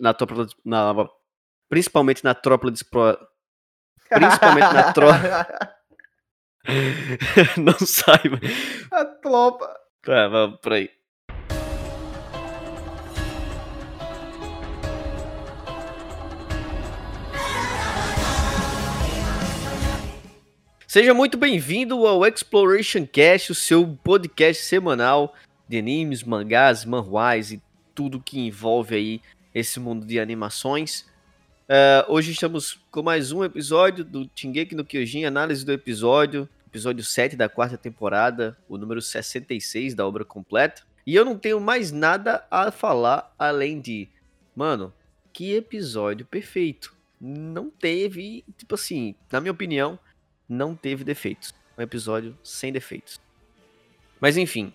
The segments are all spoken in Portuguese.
na tropa na principalmente na tropa de principalmente na tropa não saiba. A tropa. É, vamos por aí. Seja muito bem-vindo ao Exploration Cast, o seu podcast semanal de animes, mangás, manhwas e tudo que envolve aí esse mundo de animações. Uh, hoje estamos com mais um episódio do Shingeki no Kyojin, análise do episódio, episódio 7 da quarta temporada, o número 66 da obra completa. E eu não tenho mais nada a falar além de, mano, que episódio perfeito. Não teve, tipo assim, na minha opinião, não teve defeitos. Um episódio sem defeitos. Mas enfim,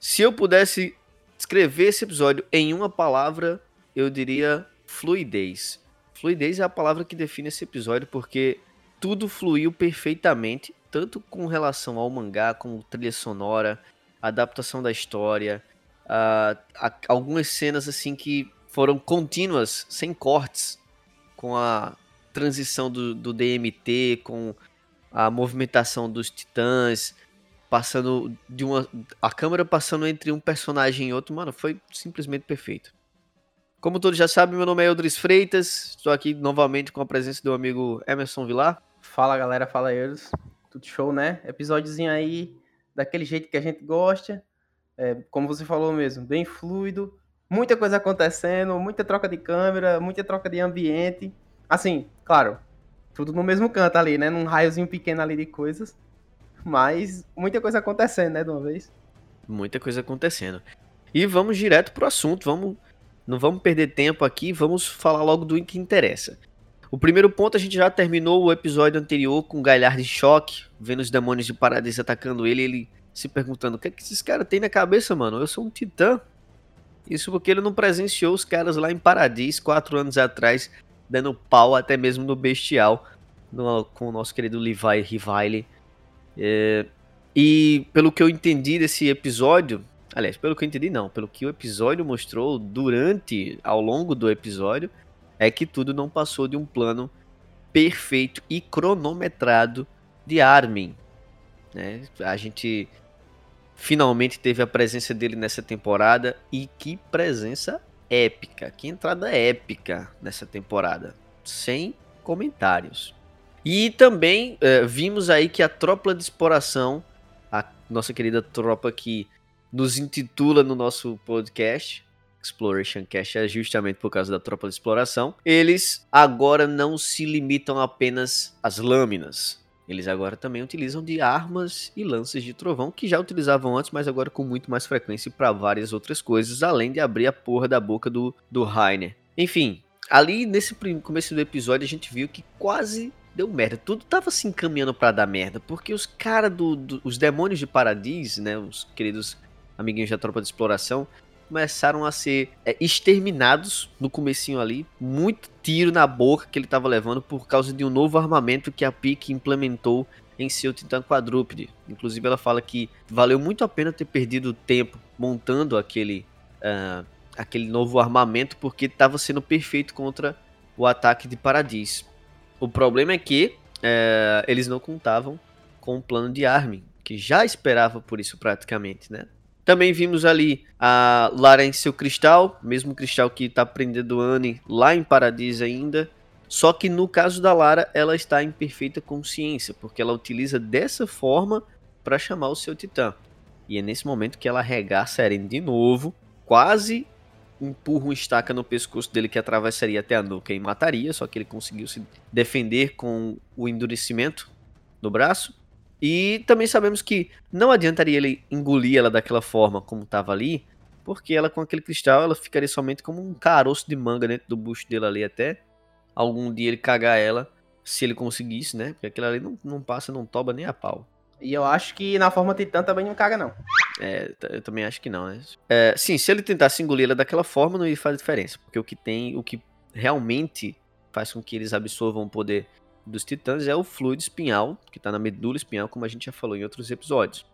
se eu pudesse escrever esse episódio em uma palavra, eu diria fluidez. Fluidez é a palavra que define esse episódio porque tudo fluiu perfeitamente, tanto com relação ao mangá, como trilha sonora, adaptação da história, uh, a, algumas cenas assim que foram contínuas, sem cortes, com a transição do, do DMT, com a movimentação dos titãs, passando de uma. A câmera passando entre um personagem e outro, mano, foi simplesmente perfeito. Como todos já sabem, meu nome é Eldris Freitas, estou aqui novamente com a presença do amigo Emerson Vilar. Fala galera, fala Eldris. Tudo show, né? Episódiozinho aí, daquele jeito que a gente gosta. É, como você falou mesmo, bem fluido. Muita coisa acontecendo, muita troca de câmera, muita troca de ambiente. Assim, claro, tudo no mesmo canto ali, né? Num raiozinho pequeno ali de coisas. Mas muita coisa acontecendo, né, de uma vez. Muita coisa acontecendo. E vamos direto pro assunto, vamos não vamos perder tempo aqui, vamos falar logo do que interessa. O primeiro ponto, a gente já terminou o episódio anterior com o Galhard em choque, vendo os demônios de Paradiso atacando ele, ele se perguntando, o que é que esses caras têm na cabeça, mano? Eu sou um titã. Isso porque ele não presenciou os caras lá em Paradis quatro anos atrás, dando pau até mesmo no Bestial, no, com o nosso querido Levi Rivale. É, e pelo que eu entendi desse episódio, aliás, pelo que eu entendi não, pelo que o episódio mostrou durante, ao longo do episódio, é que tudo não passou de um plano perfeito e cronometrado de Armin. Né? A gente finalmente teve a presença dele nessa temporada e que presença épica, que entrada épica nessa temporada, sem comentários. E também uh, vimos aí que a tropa de exploração, a nossa querida tropa que nos intitula no nosso podcast, Exploration Cast é justamente por causa da tropa de exploração. Eles agora não se limitam apenas às lâminas. Eles agora também utilizam de armas e lances de trovão, que já utilizavam antes, mas agora com muito mais frequência para várias outras coisas, além de abrir a porra da boca do, do Rainer. Enfim, ali nesse começo do episódio a gente viu que quase deu merda. Tudo tava se encaminhando para dar merda, porque os caras do, do, os demônios de Paradis, né, os queridos amiguinhos da tropa de exploração, começaram a ser é, exterminados no comecinho ali, muito tiro na boca que ele estava levando por causa de um novo armamento que a PIC implementou em seu Titan quadrúpede. Inclusive ela fala que valeu muito a pena ter perdido tempo montando aquele uh, aquele novo armamento porque estava sendo perfeito contra o ataque de Paradis. O problema é que uh, eles não contavam com o plano de Armin, que já esperava por isso praticamente, né? Também vimos ali a Lara em seu cristal, mesmo cristal que está prendendo Anne lá em Paradiso ainda. Só que no caso da Lara, ela está em perfeita consciência, porque ela utiliza dessa forma para chamar o seu titã. E é nesse momento que ela arregaça Eren de novo, quase empurra uma estaca no pescoço dele que atravessaria até a nuca e mataria, só que ele conseguiu se defender com o endurecimento no braço. E também sabemos que não adiantaria ele engolir ela daquela forma como estava ali, porque ela com aquele cristal ela ficaria somente como um caroço de manga dentro do bucho dele ali até algum dia ele cagar ela, se ele conseguisse, né? Porque aquilo ali não, não passa, não toba nem a pau. E eu acho que na forma titã também não caga, não. É, eu também acho que não, né? É, sim, se ele tentasse engolir ela daquela forma, não ia fazer diferença. Porque o que tem, o que realmente faz com que eles absorvam o poder dos titãs é o fluido espinhal, que está na medula espinhal, como a gente já falou em outros episódios.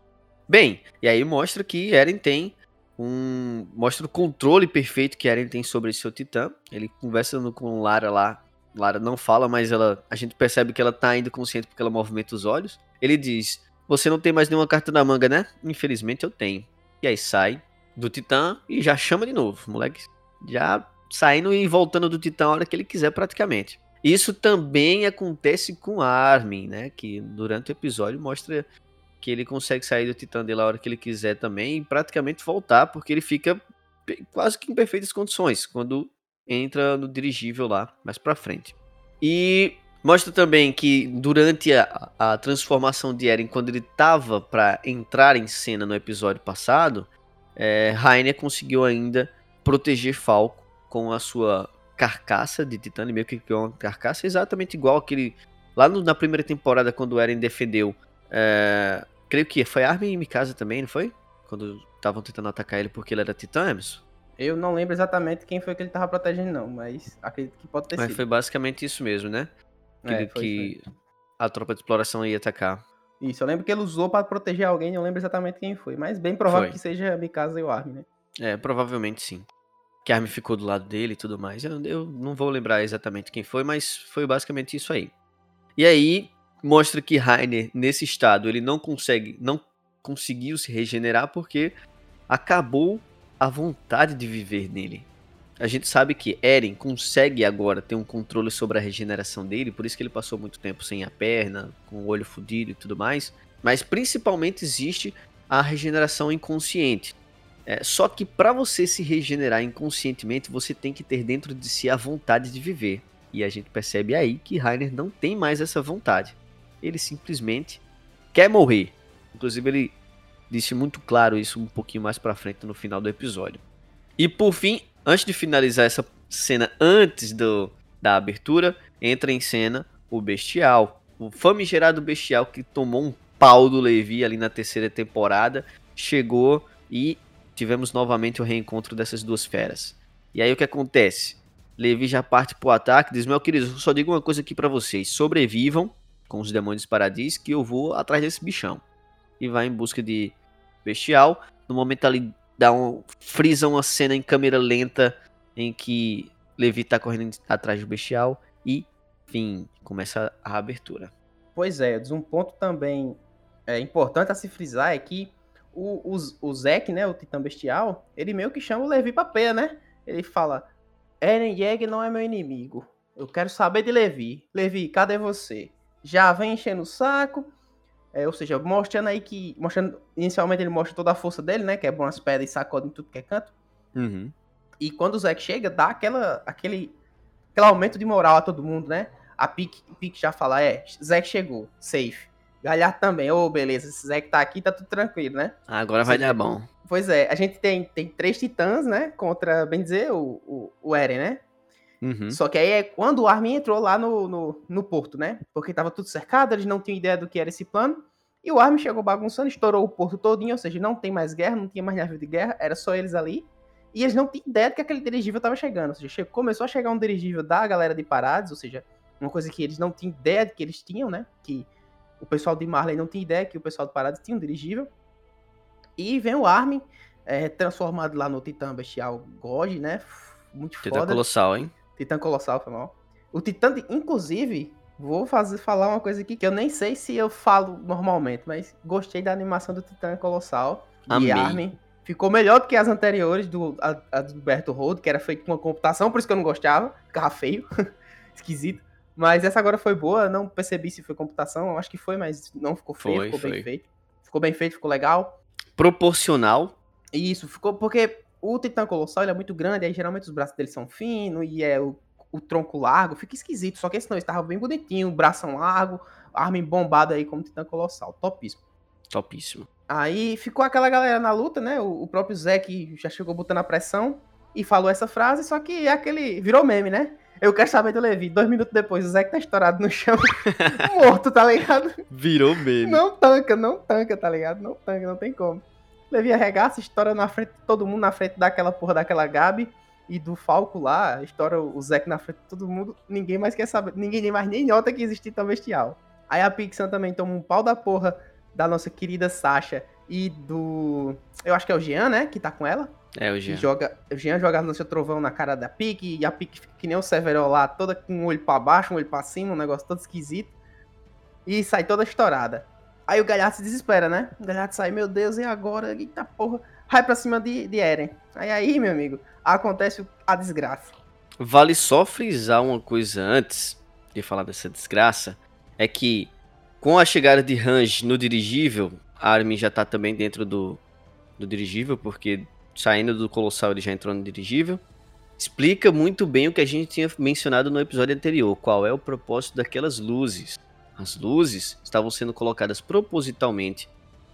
Bem, e aí mostra que Eren tem um mostra o controle perfeito que Eren tem sobre seu titã. Ele conversa com Lara lá. Lara não fala, mas ela a gente percebe que ela tá ainda consciente porque ela movimenta os olhos. Ele diz: "Você não tem mais nenhuma carta na manga, né? Infelizmente eu tenho". E aí sai do titã e já chama de novo, moleque. Já saindo e voltando do titã a hora que ele quiser praticamente. Isso também acontece com Armin, né? Que durante o episódio mostra que ele consegue sair do Titã dele a hora que ele quiser também e praticamente voltar, porque ele fica quase que em perfeitas condições quando entra no dirigível lá mais pra frente. E mostra também que durante a, a transformação de Eren, quando ele tava para entrar em cena no episódio passado, é, Rainer conseguiu ainda proteger Falco com a sua carcaça de titânio, meio que criou uma carcaça exatamente igual aquele. Lá no, na primeira temporada, quando o Eren defendeu. É, creio que foi Armin e Mikasa também, não foi? Quando estavam tentando atacar ele porque ele era titã, Emerson? Eu não lembro exatamente quem foi que ele tava protegendo, não, mas acredito que pode ter mas sido. Mas foi basicamente isso mesmo, né? Que, é, foi, que foi. a tropa de exploração ia atacar. Isso, eu lembro que ele usou para proteger alguém, não lembro exatamente quem foi, mas bem provável foi. que seja Mikasa e o Armin, né? É, provavelmente sim que a Armin ficou do lado dele e tudo mais. Eu, eu não vou lembrar exatamente quem foi, mas foi basicamente isso aí. E aí mostra que Rainer nesse estado ele não consegue, não conseguiu se regenerar porque acabou a vontade de viver nele. A gente sabe que Eren consegue agora ter um controle sobre a regeneração dele, por isso que ele passou muito tempo sem a perna, com o olho fudido e tudo mais. Mas principalmente existe a regeneração inconsciente, é, só que para você se regenerar inconscientemente, você tem que ter dentro de si a vontade de viver. E a gente percebe aí que Rainer não tem mais essa vontade. Ele simplesmente quer morrer. Inclusive ele disse muito claro isso um pouquinho mais para frente no final do episódio. E por fim, antes de finalizar essa cena antes do, da abertura, entra em cena o Bestial. O famigerado Bestial que tomou um pau do Levi ali na terceira temporada, chegou e tivemos novamente o reencontro dessas duas feras. E aí o que acontece? Levi já parte pro ataque, diz: Meu querido, só digo uma coisa aqui para vocês: sobrevivam com os demônios paradis, que eu vou atrás desse bichão. E vai em busca de bestial. No momento ali dá um. frisa uma cena em câmera lenta em que Levi tá correndo atrás do bestial e, enfim, começa a abertura. Pois é, um ponto também é importante a se frisar é que o, o, o Zek, né, o Titã Bestial, ele meio que chama o Levi pra peia, né? Ele fala, Eren Yeager não é meu inimigo. Eu quero saber de Levi. Levi, cadê você? Já vem enchendo o saco. É, ou seja, mostrando aí que. Mostrando, inicialmente ele mostra toda a força dele, né? Que é bom as pedras e sacode em tudo que é canto. Uhum. E quando o Zek chega, dá aquela, aquele, aquele aumento de moral a todo mundo, né? A Pique, Pique já fala, é, Zek chegou, safe. Galhardo também. Ô, oh, beleza, esse Zé que tá aqui, tá tudo tranquilo, né? Agora vai dar bom. Pois é, a gente tem, tem três titãs, né? Contra, bem dizer, o, o, o Eren, né? Uhum. Só que aí é quando o Armin entrou lá no, no, no, porto, né? Porque tava tudo cercado, eles não tinham ideia do que era esse plano. E o Armin chegou bagunçando, estourou o porto todinho, ou seja, não tem mais guerra, não tinha mais navio de guerra, era só eles ali. E eles não tinham ideia de que aquele dirigível tava chegando. Ou seja, começou a chegar um dirigível da galera de Parades, ou seja, uma coisa que eles não tinham ideia de que eles tinham, né? Que o pessoal de Marley não tinha ideia que o pessoal de Paradas tinha um dirigível. E vem o Armin, é, transformado lá no Titã Bestial God, né? Muito Titã foda. Colossal, hein? Titã Colossal, foi mal. O Titã, de, inclusive, vou fazer, falar uma coisa aqui que eu nem sei se eu falo normalmente, mas gostei da animação do Titã Colossal. Amei. E Armin. Ficou melhor do que as anteriores, do, a, do Road, que era feito com uma computação, por isso que eu não gostava. Ficava feio. Esquisito. Mas essa agora foi boa, não percebi se foi computação, acho que foi, mas não ficou feio, foi, ficou foi. bem feito. Ficou bem feito, ficou legal. Proporcional. Isso, ficou porque o Titã Colossal ele é muito grande, aí geralmente os braços dele são finos e é o, o tronco largo, fica esquisito. Só que esse não, estava bem bonitinho, bração largo, arma bombada aí como Titã Colossal, topíssimo. Topíssimo. Aí ficou aquela galera na luta, né? O, o próprio Zé que já chegou botando a pressão e falou essa frase, só que é aquele. virou meme, né? Eu quero saber do Levi. Dois minutos depois, o que tá estourado no chão, morto, tá ligado? Virou meme. Não tanca, não tanca, tá ligado? Não tanca, não tem como. Levi arregaça, estoura na frente de todo mundo, na frente daquela porra daquela Gabi e do Falco lá, estoura o Zé na frente de todo mundo. Ninguém mais quer saber, ninguém mais nem nota que existe tão bestial. Aí a Pixan também toma um pau da porra da nossa querida Sasha, e do. Eu acho que é o Jean, né? Que tá com ela. É, o Jean. joga, o Jean joga lança trovão na cara da Pique, e a Pique fica que nem o Severo lá, toda com um olho pra baixo, um olho pra cima, um negócio todo esquisito. E sai toda estourada. Aí o Galhardo se desespera, né? O Galhardo sai, meu Deus, e agora? Eita porra. Vai pra cima de, de Eren. Aí aí, meu amigo, acontece a desgraça. Vale só frisar uma coisa antes de falar dessa desgraça. É que com a chegada de Range no dirigível, a Armin já tá também dentro do, do dirigível, porque saindo do Colossal ele já entrou no dirigível. Explica muito bem o que a gente tinha mencionado no episódio anterior, qual é o propósito daquelas luzes. As luzes estavam sendo colocadas propositalmente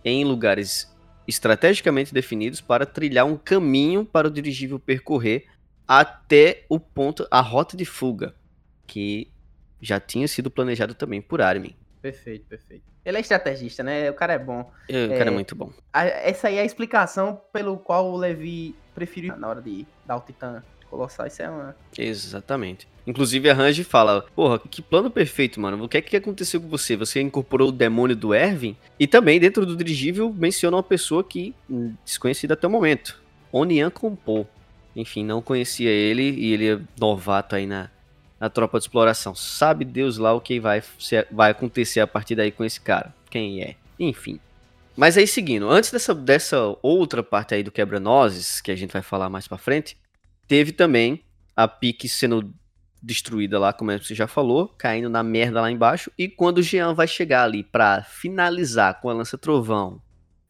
em lugares estrategicamente definidos para trilhar um caminho para o dirigível percorrer até o ponto, a rota de fuga, que já tinha sido planejado também por Armin. Perfeito, perfeito. Ele é estrategista, né? O cara é bom. É, O cara é muito bom. A- Essa aí é a explicação pelo qual o Levi preferiu na hora de dar o Titã Colossal. Isso é uma. Exatamente. Inclusive a Range fala, porra, que plano perfeito, mano. O que é que aconteceu com você? Você incorporou o demônio do Erwin? E também dentro do dirigível menciona uma pessoa que hum, desconhecida até o momento. Onian Compô. Enfim, não conhecia ele e ele é novato aí na, na tropa de exploração. Sabe Deus lá o que vai, vai acontecer a partir daí com esse cara. Quem é? Enfim. Mas aí seguindo, antes dessa, dessa outra parte aí do quebra-nozes, que a gente vai falar mais pra frente, teve também a pique sendo destruída lá, como você já falou, caindo na merda lá embaixo. E quando o Jean vai chegar ali pra finalizar com a lança trovão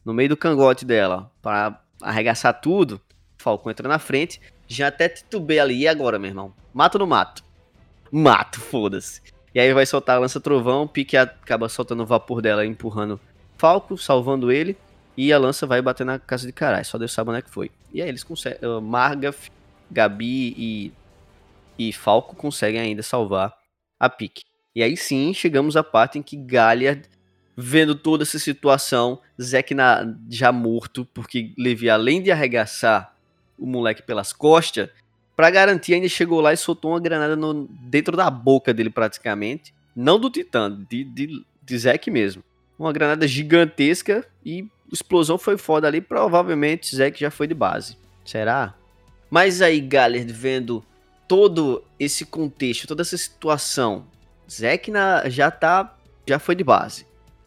no meio do cangote dela, pra arregaçar tudo, Falcão entra na frente. Já até titubeia ali. E agora, meu irmão? Mato não mato? Mato, foda-se. E aí vai soltar a lança trovão, pique acaba soltando o vapor dela, empurrando Falco, salvando ele. E a lança vai bater na casa de caralho. Só Deus sabe onde é que foi. E aí eles conseguem. Uh, Margaf, Gabi e, e Falco conseguem ainda salvar a Pique. E aí sim chegamos à parte em que Galliard, vendo toda essa situação, Zack na, já morto, porque Levi, além de arregaçar o moleque pelas costas, pra garantir, ainda chegou lá e soltou uma granada no, dentro da boca dele praticamente. Não do Titã, de, de, de mesmo. Uma granada gigantesca e explosão foi foda ali. Provavelmente Zack já foi de base. Será? Mas aí, Gallard, vendo todo esse contexto, toda essa situação, Zack já tá. Já foi de base.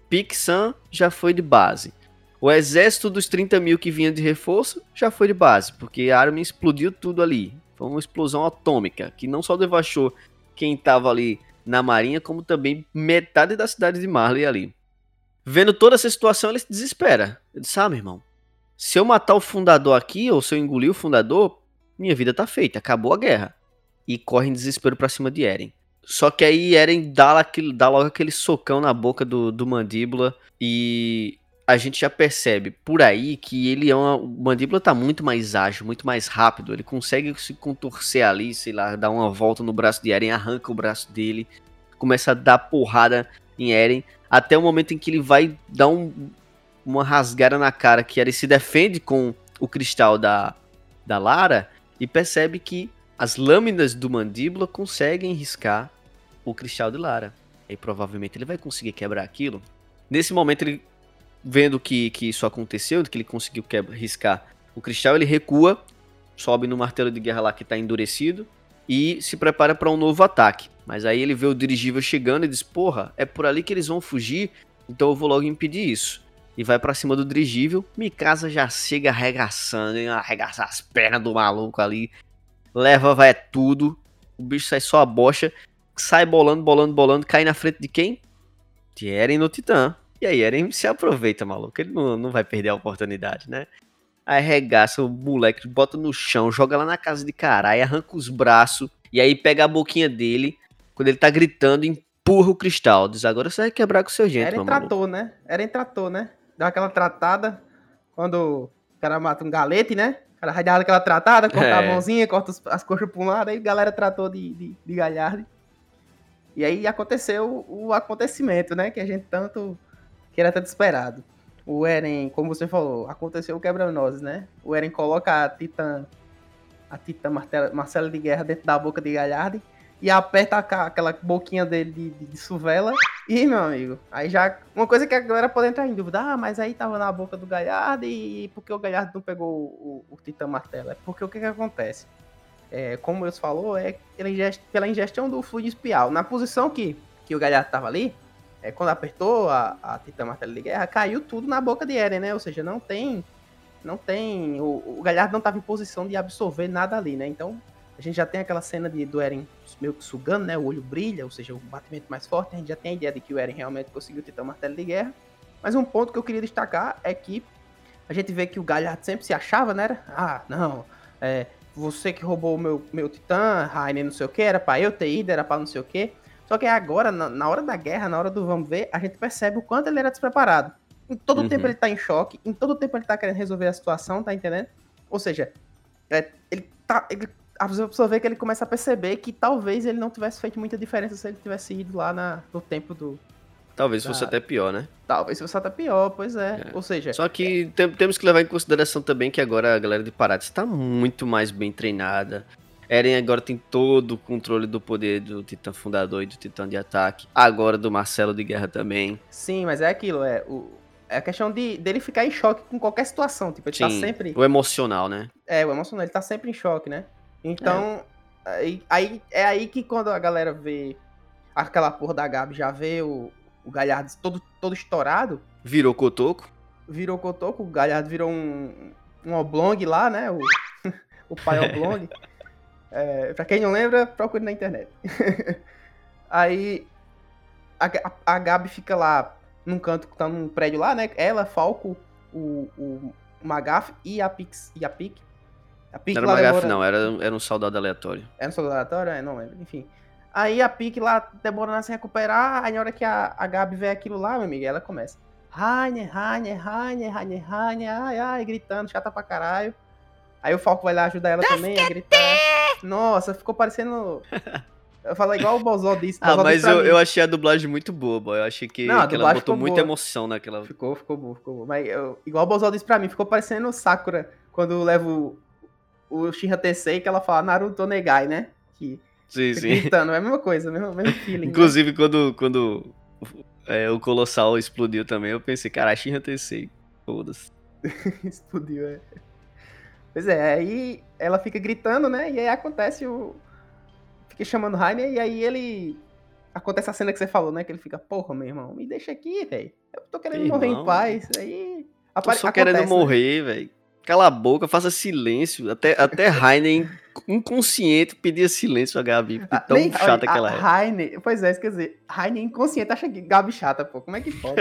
Pixan já foi de base. O exército dos 30 mil que vinha de reforço já foi de base, porque a Armin explodiu tudo ali. Foi uma explosão atômica, que não só devastou quem tava ali na marinha, como também metade da cidade de Marley ali. Vendo toda essa situação, ele se desespera. Ele disse, ah, meu irmão, se eu matar o fundador aqui, ou se eu engolir o fundador, minha vida tá feita, acabou a guerra. E corre em desespero pra cima de Eren. Só que aí Eren dá, aquele, dá logo aquele socão na boca do, do mandíbula e a gente já percebe por aí que ele é uma. O mandíbula tá muito mais ágil, muito mais rápido. Ele consegue se contorcer ali, sei lá, dar uma volta no braço de Eren, arranca o braço dele, começa a dar porrada em Eren, até o momento em que ele vai dar um, uma rasgada na cara que Eren se defende com o cristal da, da Lara e percebe que as lâminas do mandíbula conseguem riscar o cristal de Lara. E provavelmente ele vai conseguir quebrar aquilo. Nesse momento, ele vendo que, que isso aconteceu, que ele conseguiu riscar o cristal, ele recua, sobe no martelo de guerra lá que está endurecido e se prepara para um novo ataque. Mas aí ele vê o dirigível chegando e diz: Porra, é por ali que eles vão fugir, então eu vou logo impedir isso. E vai para cima do dirigível. Mikasa já chega arregaçando, arregaça as pernas do maluco ali. Leva, vai tudo. O bicho sai só a bocha. Sai bolando, bolando, bolando. Cai na frente de quem? De Eren no Titã. E aí Eren se aproveita, maluco. Ele não, não vai perder a oportunidade, né? Aí arregaça o moleque, bota no chão, joga lá na casa de caralho, arranca os braços. E aí pega a boquinha dele. Quando ele tá gritando, empurra o cristal. Diz, agora você vai quebrar com o seu jeito, Eren maluco. tratou, né? Eren tratou, né? Dá aquela tratada quando o cara mata um galete, né? O cara vai dar aquela tratada, corta a É. mãozinha, corta as coxas pra um lado, aí a galera tratou de, de, de Galhardo. E aí aconteceu o acontecimento, né? Que a gente tanto que era tanto esperado. O Eren, como você falou, aconteceu o quebra-nozes, né? O Eren coloca a Titã, a Titã Marcela de Guerra dentro da boca de Galhardo e aperta aquela boquinha dele de, de, suvela. E, meu amigo, aí já. Uma coisa que a galera pode entrar em dúvida: ah, mas aí tava na boca do Galhardo e por que o Galhardo não pegou o, o, o Titã Martelo? É porque o que que acontece? É, como eu falou, é pela, ingest, pela ingestão do fluido espial. Na posição que, que o Galhardo tava ali, é, quando apertou a, a Titã Martelo de Guerra, caiu tudo na boca de Eren, né? Ou seja, não tem. Não tem. O, o Galhardo não tava em posição de absorver nada ali, né? Então a gente já tem aquela cena de, do Eren meio que sugando, né? O olho brilha, ou seja, o batimento mais forte. A gente já tem a ideia de que o Eren realmente conseguiu o martelo de guerra. Mas um ponto que eu queria destacar é que a gente vê que o Galhardo sempre se achava, né? Ah, não, é, você que roubou o meu, meu titã, Rainer, não sei o que, era pra eu ter ido, era pra não sei o que. Só que agora, na, na, hora da guerra, na hora do vamos ver, a gente percebe o quanto ele era despreparado. Em todo uhum. tempo ele tá em choque, em todo tempo ele tá querendo resolver a situação, tá entendendo? Ou seja, é, ele, tá, ele a pessoa vê que ele começa a perceber que talvez ele não tivesse feito muita diferença se ele tivesse ido lá na, no tempo do. Talvez fosse até pior, né? Talvez fosse até pior, pois é. é. Ou seja. Só que é... temos que levar em consideração também que agora a galera de Paraty está muito mais bem treinada. Eren agora tem todo o controle do poder do Titã Fundador e do Titã de Ataque. Agora do Marcelo de Guerra também. Sim, mas é aquilo, é. O, é a questão de dele ficar em choque com qualquer situação. Tipo, ele tá Sim, tá sempre. O emocional, né? É, o emocional, ele tá sempre em choque, né? Então, é. Aí, aí, é aí que quando a galera vê aquela porra da Gabi, já vê o, o Galhardo todo, todo estourado. Virou cotoco. Virou cotoco, o Galhardo virou um, um oblong lá, né? O, o pai oblong. é, pra quem não lembra, procure na internet. aí a, a, a, Gabi fica lá num canto, tá num prédio lá, né? Ela, Falco, o, o Magaf e a Pix e a Pique a Pique não era uma demora... não, era, era um soldado aleatório. Era um soldado aleatório? É, não lembro, enfim. Aí a Pique lá demorando a se recuperar, aí na hora que a, a Gabi vê aquilo lá, meu amigo, ela começa. Rainer, Rainer, Rainer, Rainer, Rainer, ai, ai, gritando, chata pra caralho. Aí o Falco vai lá ajudar ela também a gritar. Nossa, ficou parecendo. Eu falo igual o Bozó disse. ah, mas eu, eu achei a dublagem muito boa, Eu achei que, não, que ela botou muita boa. emoção naquela. Ficou, ficou bom, ficou bom. Mas eu, igual o Bozó disse pra mim, ficou parecendo Sakura quando leva o, o Shinra Tensei que ela fala Naruto Negai, né? Que sim, sim. gritando, é a mesma coisa, mesmo, mesmo feeling. Né? Inclusive, né? quando, quando é, o Colossal explodiu também, eu pensei, cara, Shinra Tensei, foda-se. explodiu, é. Pois é, aí ela fica gritando, né? E aí acontece o. Fica chamando Rainer, e aí ele. Acontece a cena que você falou, né? Que ele fica, porra, meu irmão, me deixa aqui, velho. Eu tô querendo morrer em paz. Aí. Tô só acontece, querendo né? morrer, velho. Cala a boca, faça silêncio. Até, até Heine, inconsciente, pedia silêncio a Gabi. Ah, tão Nem, chata a, que ela é. Heine, pois é, quer dizer, Heine inconsciente acha que Gabi chata, pô. Como é que pode?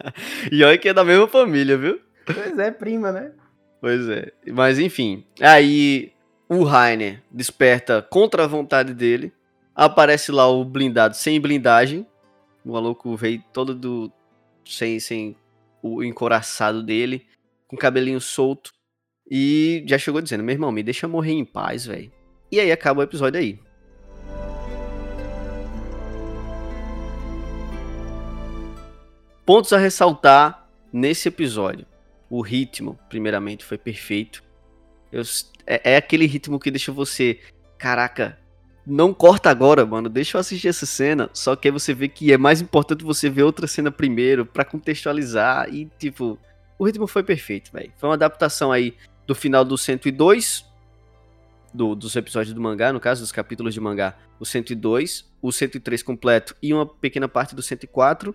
e olha que é da mesma família, viu? Pois é, prima, né? Pois é. Mas enfim. Aí o Rainer desperta contra a vontade dele. Aparece lá o blindado sem blindagem. O maluco veio todo do. sem, sem o encoraçado dele. Com cabelinho solto. E já chegou dizendo: meu irmão, me deixa morrer em paz, velho. E aí acaba o episódio aí. Pontos a ressaltar nesse episódio. O ritmo, primeiramente, foi perfeito. Eu, é, é, aquele ritmo que deixa você. Caraca, não corta agora, mano. Deixa eu assistir essa cena. Só que aí você vê que é mais importante você ver outra cena primeiro para contextualizar. E, tipo, o ritmo foi perfeito, velho. Foi uma adaptação aí do final do 102, do, dos episódios do mangá, no caso, dos capítulos de mangá, o 102, o 103 completo e uma pequena parte do 104.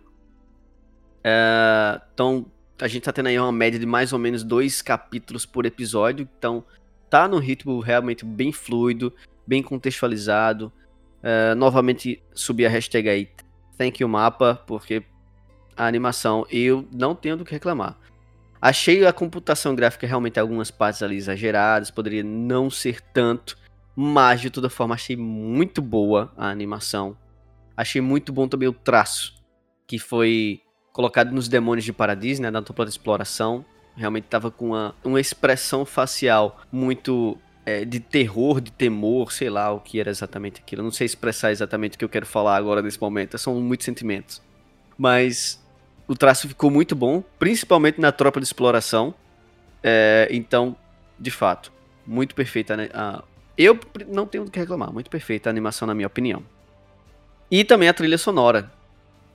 É, então, a gente tá tendo aí uma média de mais ou menos dois capítulos por episódio, então tá num ritmo realmente bem fluido, bem contextualizado. É, novamente subi a hashtag aí, thank you mapa, porque a animação eu não tenho do que reclamar. Achei a computação gráfica realmente algumas partes ali exageradas, poderia não ser tanto, mas de toda forma achei muito boa a animação. Achei muito bom também o traço, que foi colocado nos Demônios de Paradiso, né, na dupla de exploração. Realmente estava com uma, uma expressão facial muito é, de terror, de temor, sei lá o que era exatamente aquilo. Não sei expressar exatamente o que eu quero falar agora nesse momento, são muitos sentimentos. Mas o traço ficou muito bom, principalmente na tropa de exploração. É, então, de fato, muito perfeita né, Eu não tenho o que reclamar, muito perfeita a animação, na minha opinião. E também a trilha sonora.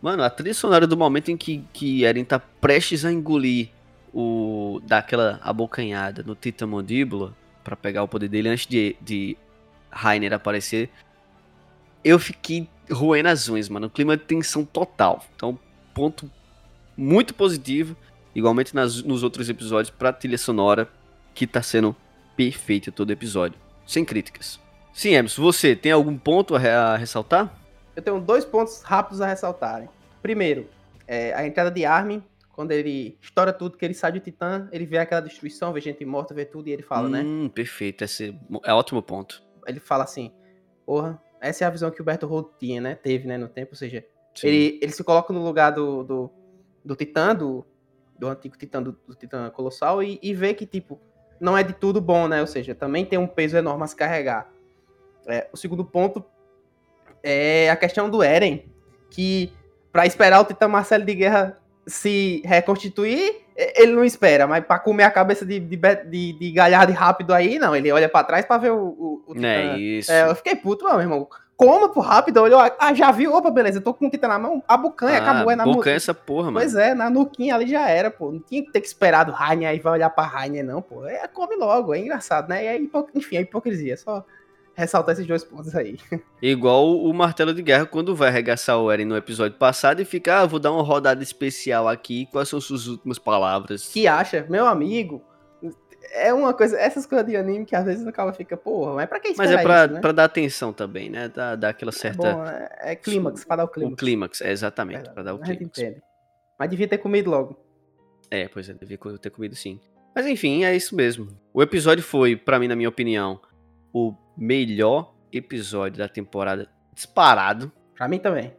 Mano, a trilha sonora do momento em que, que Eren tá prestes a engolir o. daquela abocanhada no Tita Mandíbula para pegar o poder dele antes de, de Rainer aparecer. Eu fiquei roendo as unhas, mano. O clima de tensão total. Então, ponto muito positivo. Igualmente nas, nos outros episódios pra trilha sonora, que tá sendo perfeita todo episódio. Sem críticas. Sim, Emerson, você tem algum ponto a, a ressaltar? Eu tenho dois pontos rápidos a ressaltarem. Primeiro, é, a entrada de Armin, quando ele estoura tudo, que ele sai do Titã, ele vê aquela destruição, vê gente morta, vê tudo, e ele fala, né? hum, né? Perfeito, esse é ótimo ponto. Ele fala assim, porra, essa é a visão que o Berto Roth tinha, né? Teve, né, no tempo, ou seja, ele, ele se coloca no lugar do, do, do Titã, do, do antigo Titã, do, do Titã Colossal, e, e vê que, tipo, não é de tudo bom, né? Ou seja, também tem um peso enorme a se carregar. É, o segundo ponto é a questão do Eren, que para esperar o Titã Marcelo de Guerra se reconstituir, ele não espera, mas para comer a cabeça de, de, de, de Galhardo rápido aí, não, ele olha para trás para ver o, o, o Titã. É isso. É, eu fiquei puto, meu irmão. Como, pô, rápido, olhou, ah, já viu, opa, beleza, eu tô com o Titã na mão, a bucanha, ah, acabou, é na bucanha essa porra, mano. Pois é, na nuquinha ali já era, pô, não tinha que ter que esperar do Rainer aí vai olhar pra Rainer, não, pô, é, come logo, é engraçado, né, é, enfim, é hipocrisia, só ressaltar esses dois pontos aí. Igual o Martelo de Guerra quando vai arregaçar o Eren no episódio passado e fica, ah, vou dar uma rodada especial aqui, quais são suas últimas palavras? Que acha, meu amigo, é uma coisa, essas coisas de anime que às vezes acaba fica, porra, mas pra que Mas é pra, isso, né? pra dar atenção também, né? Dar, dar aquela certa... É, bom, é, é clímax, pra dar o clímax. O clímax, é exatamente, é, pra dar o clímax. Mas devia ter comido logo. É, pois é, devia ter comido sim. Mas enfim, é isso mesmo. O episódio foi, para mim, na minha opinião, o melhor episódio da temporada disparado. Pra mim também.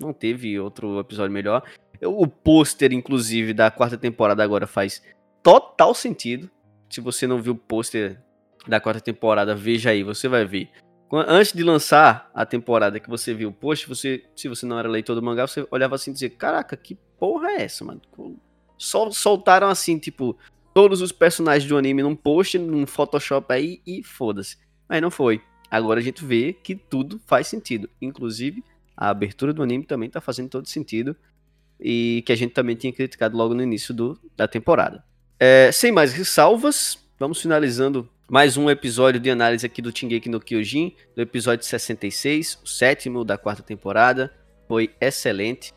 Não teve outro episódio melhor. O pôster, inclusive, da quarta temporada agora faz total sentido. Se você não viu o pôster da quarta temporada, veja aí, você vai ver. Antes de lançar a temporada que você viu o post, você, se você não era leitor do mangá, você olhava assim e dizia: Caraca, que porra é essa, mano? Só soltaram assim, tipo, todos os personagens do anime num post, num Photoshop aí e foda-se. Mas não foi. Agora a gente vê que tudo faz sentido. Inclusive, a abertura do anime também tá fazendo todo sentido. E que a gente também tinha criticado logo no início do, da temporada. É, sem mais ressalvas, vamos finalizando mais um episódio de análise aqui do Shingeki no Kyojin, do episódio 66, o sétimo da quarta temporada. Foi excelente.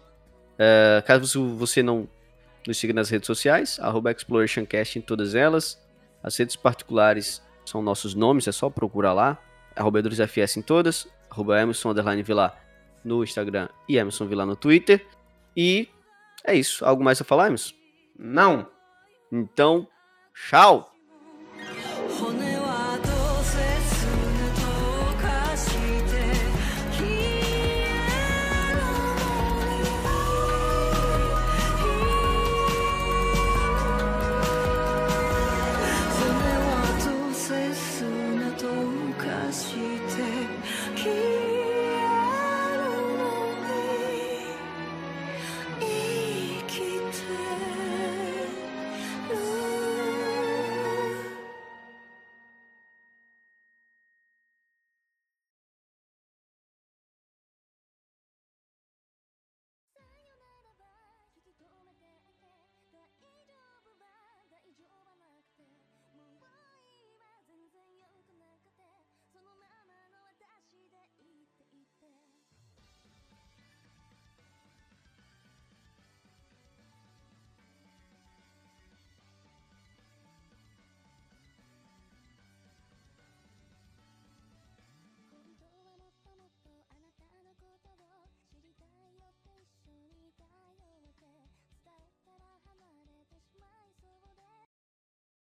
É, caso você não nos siga nas redes sociais, arroba ExplorationCast em todas elas. As redes particulares são nossos nomes, é só procurar lá. Arroba EdrisFS em todas. Arroba Emerson Vila no Instagram e Emerson Vila no Twitter. E é isso. Algo mais a falar, Emerson? Não. Então, tchau! 怎有可能？